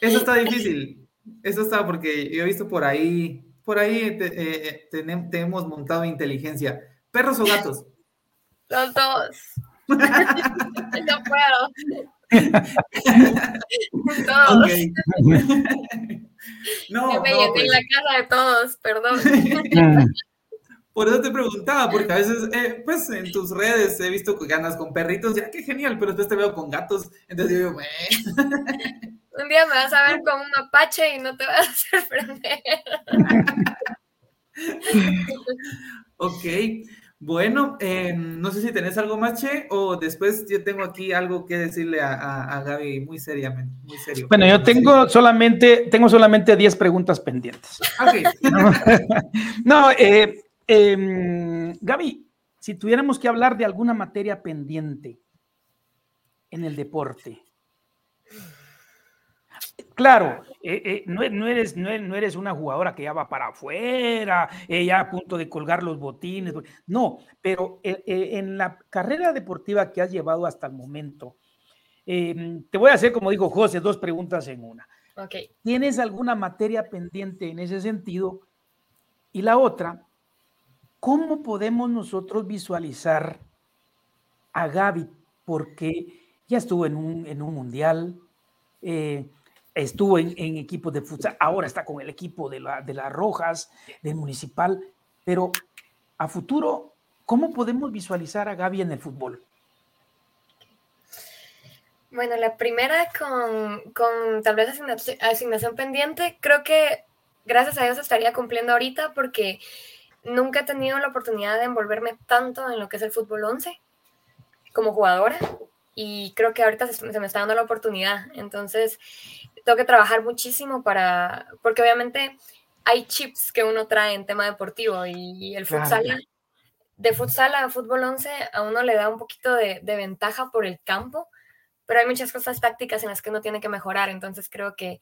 Eso está difícil. Eso está porque yo he visto por ahí, por ahí te, eh, hemos montado inteligencia. ¿Perros o gatos? Los dos. no puedo. todos. No, me no, pues. en la casa de todos, perdón. Por eso te preguntaba, porque a veces, eh, pues en tus redes he visto que ganas con perritos, ya qué genial, pero después te veo con gatos, entonces digo, Un día me vas a ver con un mapache y no te vas a sorprender. ok. Bueno, eh, no sé si tenés algo más, Che, o después yo tengo aquí algo que decirle a, Gaby muy seriamente, muy serio. Bueno, yo tengo solamente, tengo solamente 10 preguntas pendientes. no, eh, em, Gaby, si tuviéramos que hablar de alguna materia pendiente en el deporte, Claro, eh, eh, no, eres, no, eres, una jugadora que ya va para afuera, eh, ya a punto de colgar los botines. No, pero en la carrera deportiva que has llevado hasta el momento, em, te voy a hacer, como dijo José, dos preguntas en una. Okay. ¿Tienes alguna materia pendiente en ese sentido? Y la otra, ¿cómo podemos nosotros visualizar a Gaby? Porque ya estuvo en un, en un mundial, estuvo en, equipos de futsal, ahora está con el equipo de, la, de las Rojas, del Municipal, pero a futuro, ¿cómo podemos visualizar a Gaby en el fútbol? Bueno, la primera con, con tal vez asignación pendiente, creo que gracias a Dios estaría cumpliendo ahorita porque nunca he tenido la oportunidad de envolverme tanto en lo que es el fútbol 11 como jugadora y creo que ahorita se, me está dando la oportunidad. Entonces, tengo que trabajar muchísimo para, porque obviamente hay chips que uno trae en tema deportivo y, el futsal, de futsal a fútbol 11 a uno le da un poquito de, ventaja por el campo, pero hay muchas cosas tácticas en las que uno tiene que mejorar, entonces creo que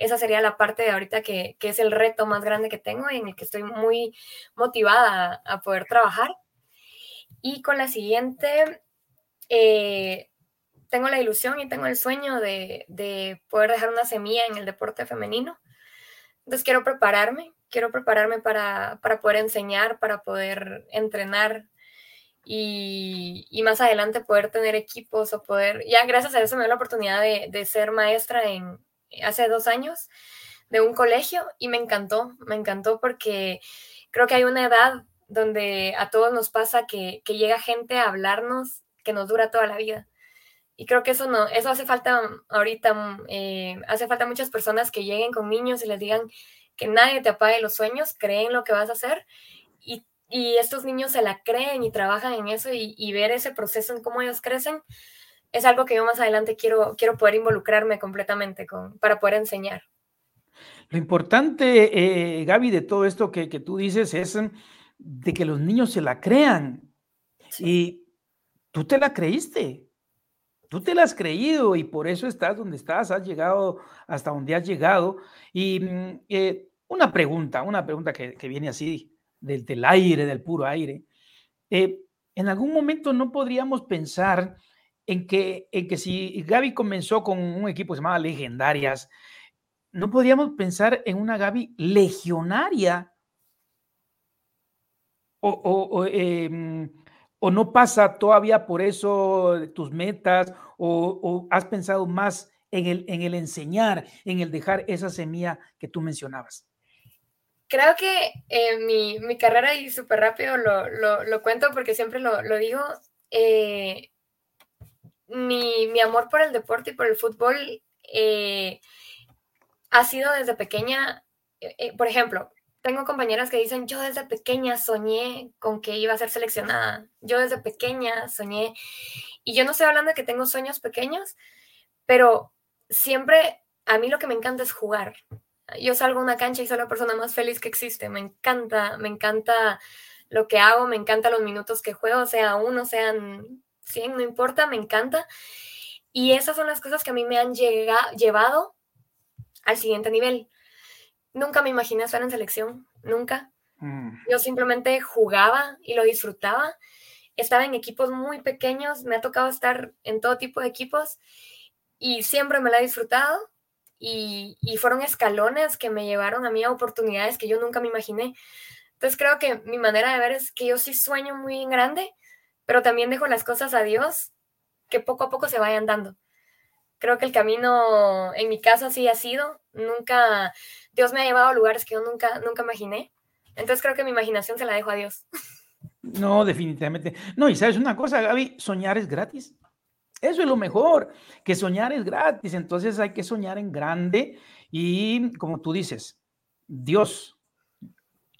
esa sería la parte de ahorita que, que es el reto más grande que tengo y en el que estoy muy motivada a, poder trabajar. Y con la siguiente, eh, tengo la ilusión y tengo el sueño de, poder dejar una semilla en el deporte femenino. Entonces quiero prepararme, quiero prepararme para, poder enseñar, para poder entrenar y, más adelante poder tener equipos o poder, ya gracias a eso me dio la oportunidad de, ser maestra en, hace dos años de un colegio y me encantó, me encantó porque creo que hay una edad donde a todos nos pasa que, llega gente a hablarnos que nos dura toda la vida. Y creo que eso no, eso hace falta ahorita, eh, hace falta muchas personas que lleguen con niños y les digan que nadie te apague los sueños, creen lo que vas a hacer y, y estos niños se la creen y trabajan en eso y, ver ese proceso en cómo ellos crecen es algo que yo más adelante quiero, quiero poder involucrarme completamente con, para poder enseñar. Lo importante, eh, Gaby, de todo esto que, que, tú dices es de que los niños se la crean. Y tú te la creíste. Tú te la has creído y por eso estás donde estás, has llegado hasta donde has llegado. Y mm, eh, una pregunta, una pregunta que, viene así del, del, aire, del puro aire. Eh, en algún momento no podríamos pensar en que, en que si Gaby comenzó con un equipo que se llamaba Legendarias, no podríamos pensar en una Gaby legionaria o, em, ¿O no pasa todavía por eso tus metas? ¿O, has pensado más en el, en el enseñar, en el dejar esa semilla que tú mencionabas? Creo que eh, mi, mi, carrera, y súper rápido lo, lo, cuento porque siempre lo, lo digo, eh, mi, mi, amor por el deporte y por el fútbol eh, ha sido desde pequeña, por ejemplo, tengo compañeras que dicen, yo desde pequeña soñé con que iba a ser seleccionada, yo desde pequeña soñé, y yo no estoy hablando de que tengo sueños pequeños, pero siempre a mí lo que me encanta es jugar. Yo salgo a una cancha y soy la persona más feliz que existe, me encanta, me encanta lo que hago, me encanta los minutos que juego, sea uno, sean 100, no importa, me encanta. Y esas son las cosas que a mí me han llevado al siguiente nivel nunca me imaginé estar en selección, nunca. Mm. Yo simplemente jugaba y lo disfrutaba. Estaba en equipos muy pequeños, me ha tocado estar en todo tipo de equipos y siempre me la he disfrutado. Y, fueron escalones que me llevaron a mí a oportunidades que yo nunca me imaginé. Entonces creo que mi manera de ver es que yo sí sueño muy grande, pero también dejo las cosas a Dios que poco a poco se vayan dando. Creo que el camino en mi caso así ha sido. Nunca, Dios me ha llevado a lugares que yo nunca, nunca imaginé. Entonces creo que mi imaginación se la dejo a Dios. No, definitivamente. No, y sabes una cosa, Gaby, soñar es gratis. Eso es lo mejor, que soñar es gratis. Entonces hay que soñar en grande y como tú dices, Dios,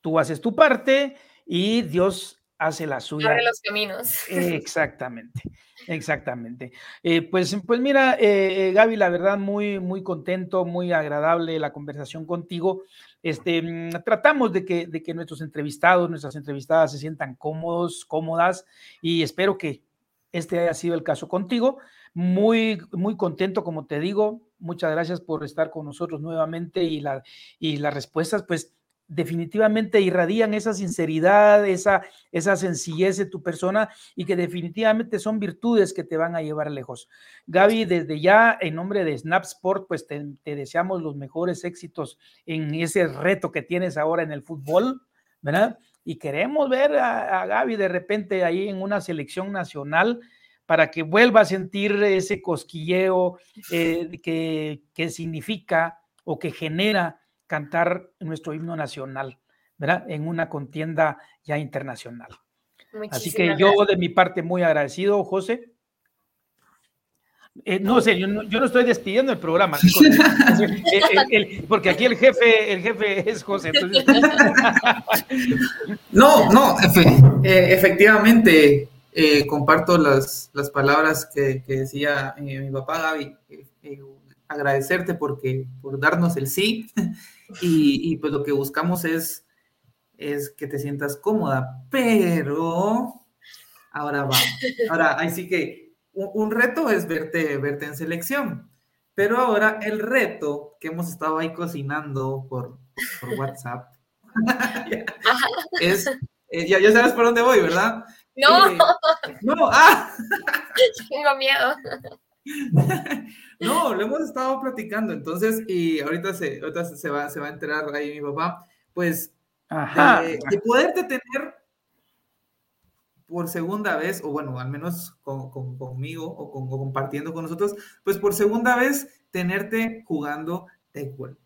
tú haces tu parte y Dios hace la suya. Abre los caminos. Exactamente, exactamente. Eh, pues, pues mira, eh, eh, Gaby, la verdad, muy, muy contento, muy agradable la conversación contigo. Este, mm, tratamos de que, de que nuestros entrevistados, nuestras entrevistadas se sientan cómodos, cómodas, y espero que este haya sido el caso contigo. Muy, muy contento, como te digo, muchas gracias por estar con nosotros nuevamente y, la, y las respuestas, pues definitivamente irradian esa sinceridad, esa, esa sencillez de tu persona y que definitivamente son virtudes que te van a llevar lejos. Gaby, desde ya, en nombre de Snap Sport, pues te, deseamos los mejores éxitos en ese reto que tienes ahora en el fútbol, ¿verdad? Y queremos ver a, Gaby de repente ahí en una selección nacional para que vuelva a sentir ese cosquilleo eh, que, que significa o que genera cantar nuestro himno nacional, ¿verdad? En una contienda ya internacional. Así que yo de mi parte muy agradecido, José. Eh, no sé, yo no, estoy despidiendo el programa, porque aquí el jefe, el jefe es José. no, no, eh, efectivamente, eh, comparto las, las palabras que, decía mi papá Gaby, agradecerte porque, por darnos el sí y, pues lo que buscamos es, es que te sientas cómoda, pero ahora va. Ahora, ahí sí que un, reto es verte, verte en selección, pero ahora el reto que hemos estado ahí cocinando por, por WhatsApp es, eh, ya, ya sabes por dónde voy, ¿verdad? No. Eh, no, ah. Tengo miedo. no, lo hemos estado platicando, entonces, y ahorita se, se, va, se va a enterar ahí mi papá, pues, De, poderte tener por segunda vez, o bueno, al menos conmigo o, compartiendo con nosotros, pues por segunda vez tenerte jugando Taekwondo.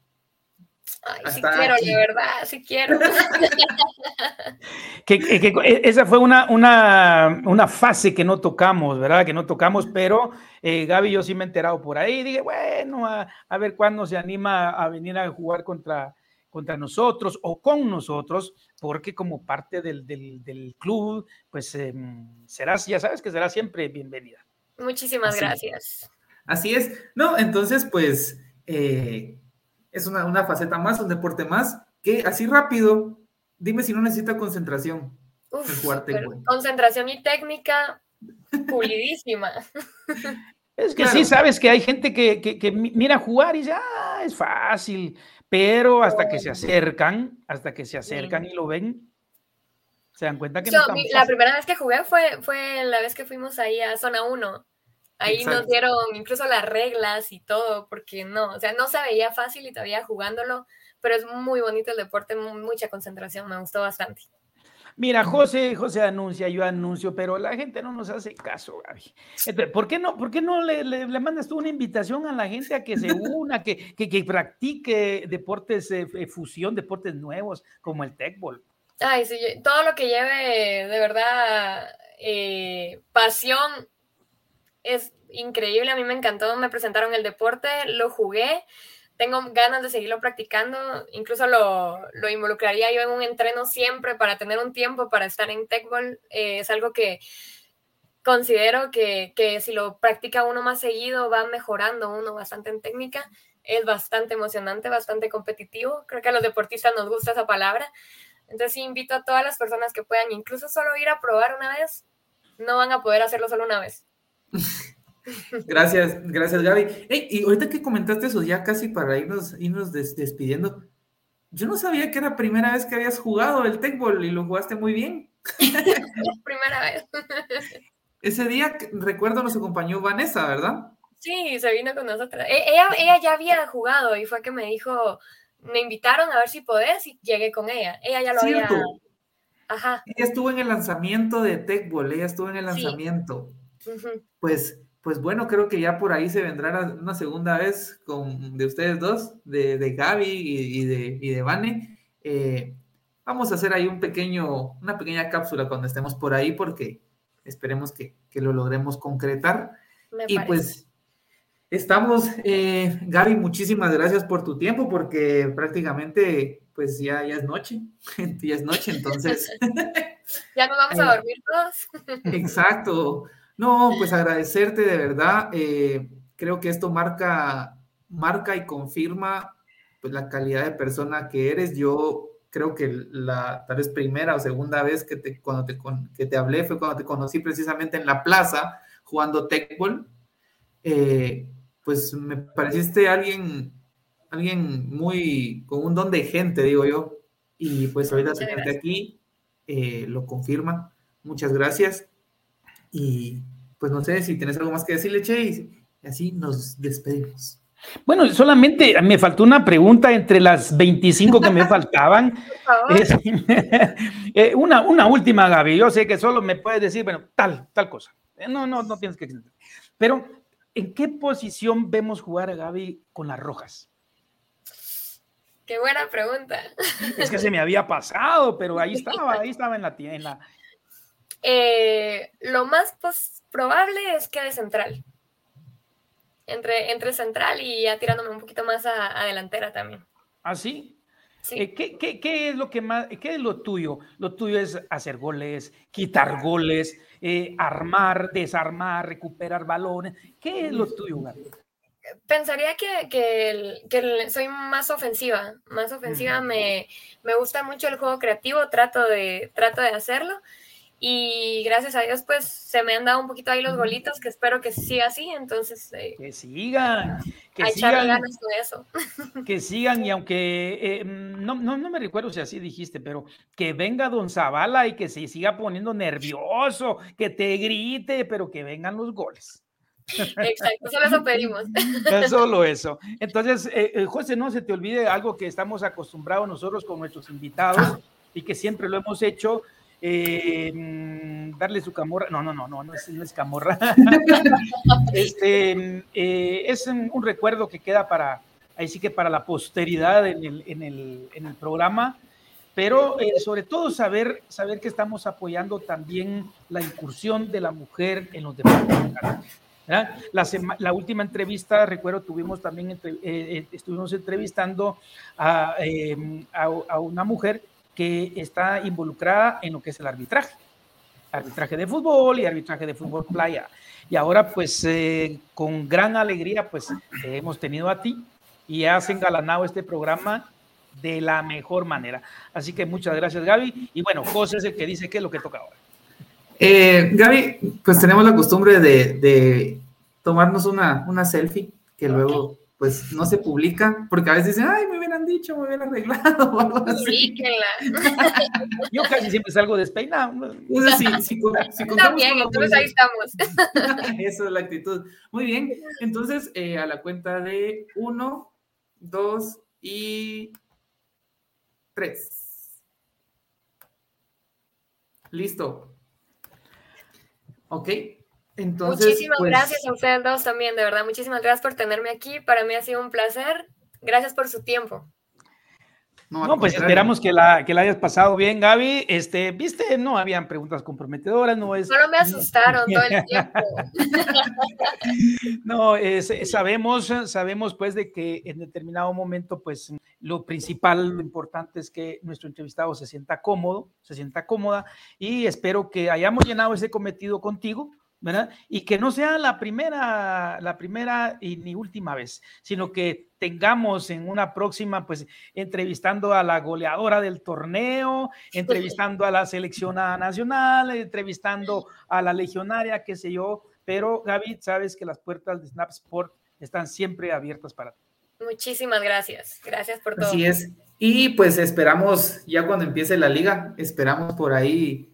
Ay, sí quiero, de verdad, sí quiero. que, e, esa fue una, una, una, fase que no tocamos, ¿verdad? Que no tocamos, pero eh, Gaby yo sí me he enterado por ahí. Dije, bueno, a, a, ver cuándo se anima a venir a jugar contra, contra nosotros o con nosotros, porque como parte del, del, del club, pues em, serás, ya sabes que será siempre bienvenida. Muchísimas gracias. Así es. No, entonces, pues... Eh, es una, una faceta más, un deporte más, que así rápido, dime si no necesita concentración. concentración y técnica pulidísima. Es que sí, sabes que hay gente que, mira jugar y dice, ah, es fácil, pero hasta que se acercan, hasta que se acercan y lo ven, se dan cuenta que no La primera vez que jugué fue, fue la vez que fuimos ahí a zona 1 Ahí nos dieron incluso las reglas y todo, porque no, o sea, no se veía fácil y todavía jugándolo, pero es muy bonito el deporte, mucha concentración, me gustó bastante. Mira, José, José anuncia, yo anuncio, pero la gente no nos hace caso, Gaby. ¿por qué no, por qué no le, le, mandas tú una invitación a la gente a que se una, que, que, practique deportes de eh, fusión, deportes nuevos como el tecbol? Ay, sí, todo lo que lleve de verdad eh, pasión es increíble, a mí me encantó, me presentaron el deporte, lo jugué, tengo ganas de seguirlo practicando, incluso lo, lo involucraría yo en un entreno siempre para tener un tiempo para estar en Techball, eh, es algo que considero que, que si lo practica uno más seguido va mejorando uno bastante en técnica, es bastante emocionante, bastante competitivo, creo que a los deportistas nos gusta esa palabra, entonces invito a todas las personas que puedan incluso solo ir a probar una vez, no van a poder hacerlo solo una vez. Gracias, gracias Gaby. y ahorita que comentaste eso, ya casi para irnos, irnos despidiendo, yo no sabía que era la primera vez que habías jugado el Tecball y lo jugaste muy bien. primera vez. Ese día, recuerdo, nos acompañó Vanessa, ¿verdad? Sí, se vino con nosotros. E, ella, ella ya había jugado y fue que me dijo, me invitaron a ver si podés y llegué con ella. Ella ya lo había... Ajá. Ella estuvo en el lanzamiento de Tecball, ella estuvo en el lanzamiento. Pues, pues bueno, creo que ya por ahí se vendrá una segunda vez con de ustedes dos, de, de Gaby y, de, y de Vane. Eh, vamos a hacer ahí un pequeño, una pequeña cápsula cuando estemos por ahí, porque esperemos que, lo logremos concretar. y pues estamos, eh, Gaby, muchísimas gracias por tu tiempo, porque prácticamente pues ya, ya es noche, ya es noche, entonces. ya nos vamos a eh, dormir todos. exacto. No, pues agradecerte de verdad. Eh, creo que esto marca, marca y confirma pues, la calidad de persona que eres. Yo creo que la tal vez primera o segunda vez que te, cuando te, que te hablé fue cuando te conocí precisamente en la plaza jugando tecbol. Eh, pues me pareciste alguien, alguien muy, con un don de gente, digo yo, y pues ahorita tenerte aquí eh, lo confirma. Muchas gracias. Y pues no sé si tienes algo más que decirle, Che, y así nos despedimos. Bueno, solamente me faltó una pregunta entre las 25 que me faltaban. Eh, una, una última, Gaby. Yo sé que solo me puedes decir, bueno, tal, tal cosa. Eh, no, no, no tienes que. Pero, ¿en qué posición vemos jugar a Gaby con las rojas? Qué buena pregunta. Es que se me había pasado, pero ahí estaba, ahí estaba en la tienda. Eh, lo más probable es que de central entre, entre central y ya tirándome un poquito más a, delantera también. ¿Ah, sí? sí. Eh, ¿qué, qué, qué, es lo que más, qué es lo tuyo? Lo tuyo es hacer goles, quitar goles, eh, armar, desarmar, recuperar balones. ¿Qué es lo tuyo, Gabriel? Pensaría que, que, que, soy más ofensiva, más ofensiva, me, me gusta mucho el juego creativo, trato de, trato de hacerlo y gracias a Dios pues se me han dado un poquito ahí los golitos que espero que siga así, entonces... Eh, que sigan, que sigan, ganas con eso. Que sigan y aunque, eh, no, no, no, me recuerdo si así dijiste, pero que venga Don Zavala y que se siga poniendo nervioso, que te grite, pero que vengan los goles. Exacto, solo eso pedimos. Es solo eso. Entonces, eh, José, no se te olvide algo que estamos acostumbrados nosotros con nuestros invitados y que siempre lo hemos hecho, eh, mm, darle su camorra, no, no, no, no, no es, no es camorra. este, eh, es un, recuerdo que queda para, ahí sí que para la posteridad en el, en el, en el programa, pero eh, sobre todo saber, saber que estamos apoyando también la incursión de la mujer en los deportes. La, la, última entrevista, recuerdo, tuvimos también, estuvimos entrevistando a, a, a una mujer que está involucrada en lo que es el arbitraje. Arbitraje de fútbol y arbitraje de fútbol playa. Y ahora, pues, eh, con gran alegría, pues, hemos tenido a ti y has engalanado este programa de la mejor manera. Así que muchas gracias, Gaby. Y bueno, José es el que dice qué es lo que toca ahora. Eh, Gaby, pues tenemos la costumbre de, tomarnos una, una selfie que luego pues no se publica, porque a veces dicen, ay, me hubieran dicho, me hubieran arreglado o algo así. Yo casi siempre salgo despeinado. Entonces, si, si, si También, entonces ahí estamos. Esa es la actitud. Muy bien, entonces eh, a la cuenta de uno, dos y tres. Listo. Ok. Muchísimas pues gracias a ustedes dos también, de verdad. Muchísimas gracias por tenerme aquí. Para mí ha sido un placer. Gracias por su tiempo. No, pues esperamos que la, que la hayas pasado bien, Gaby. Este, viste, no habían preguntas comprometedoras, no es. Solo me asustaron todo el tiempo. no, sabemos, sabemos pues de que en determinado momento, pues lo principal, lo importante es que nuestro entrevistado se sienta cómodo, se sienta cómoda y espero que hayamos llenado ese cometido contigo ¿verdad? Y que no sea la primera, la primera y ni última vez, sino que tengamos en una próxima, pues, entrevistando a la goleadora del torneo, entrevistando a la seleccionada nacional, entrevistando a la legionaria, qué sé yo, pero Gaby, sabes que las puertas de Snap Sport están siempre abiertas para ti. Muchísimas gracias, gracias por todo. Así es. Y pues esperamos, ya cuando empiece la liga, esperamos por ahí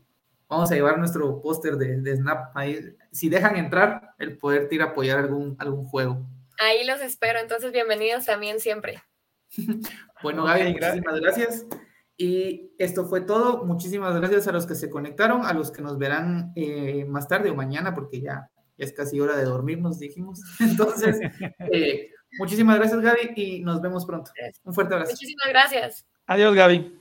vamos a llevar nuestro póster de, Snap ahí. Si dejan entrar, el poder ir a apoyar algún, algún juego. Ahí los espero, entonces bienvenidos también siempre. bueno, Gaby, muchísimas gracias. Y esto fue todo. Muchísimas gracias a los que se conectaron, a los que nos verán eh, más tarde o mañana, porque ya, es casi hora de dormirnos, dijimos. Entonces, eh, muchísimas gracias, Gaby, y nos vemos pronto. Un fuerte abrazo. Muchísimas gracias. Adiós, Gaby.